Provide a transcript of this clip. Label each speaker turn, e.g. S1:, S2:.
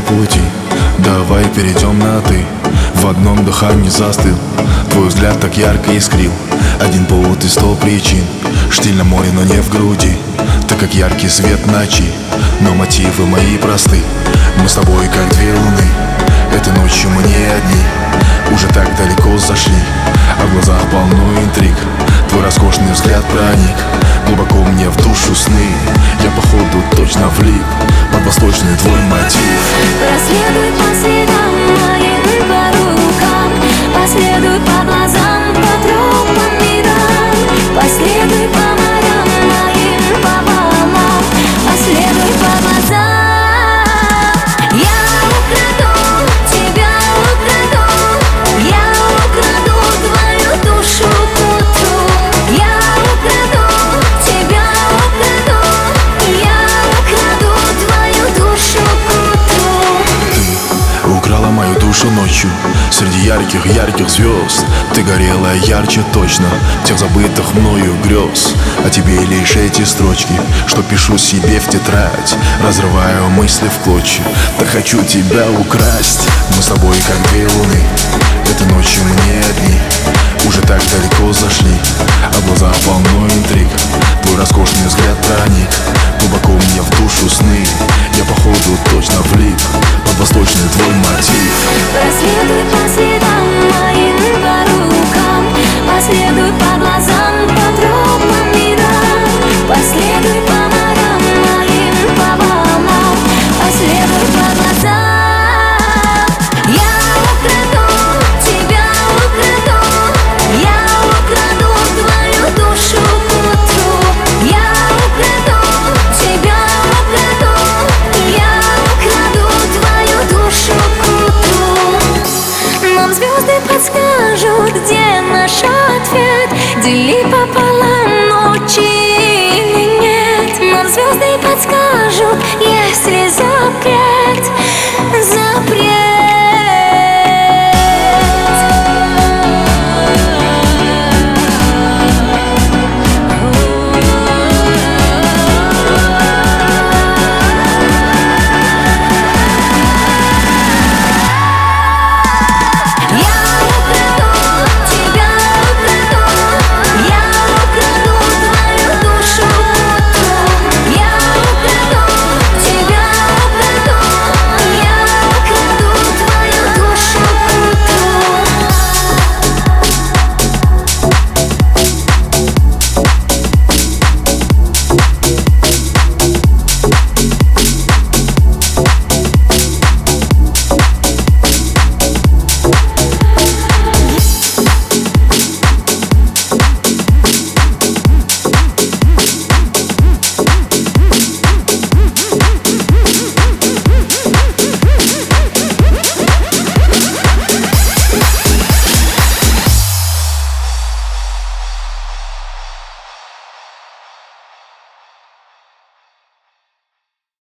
S1: пути. Давай перейдем на ты В одном дыхании застыл. Твой взгляд так ярко искрил. Один повод и сто причин. Штиль на море, но не в груди. Ты как яркий свет ночи. Но мотивы мои просты. Мы с тобой как две луны. Этой ночью мы не одни. Уже так далеко зашли. А в глазах полно интриг. Твой роскошный взгляд проник Глубоко мне в душу сны. Я походу точно влип. Под восточный твой мотив.
S2: Проследуй по
S1: ночью. Среди ярких-ярких звезд Ты горела ярче точно Тех забытых мною грез. А тебе лишь эти строчки Что пишу себе в тетрадь Разрываю мысли в клочья. Так хочу тебя украсть. Мы с тобой как две луны Этой ночью мы не одни. Уже так далеко зашли А в глазах полно звезды подскажут.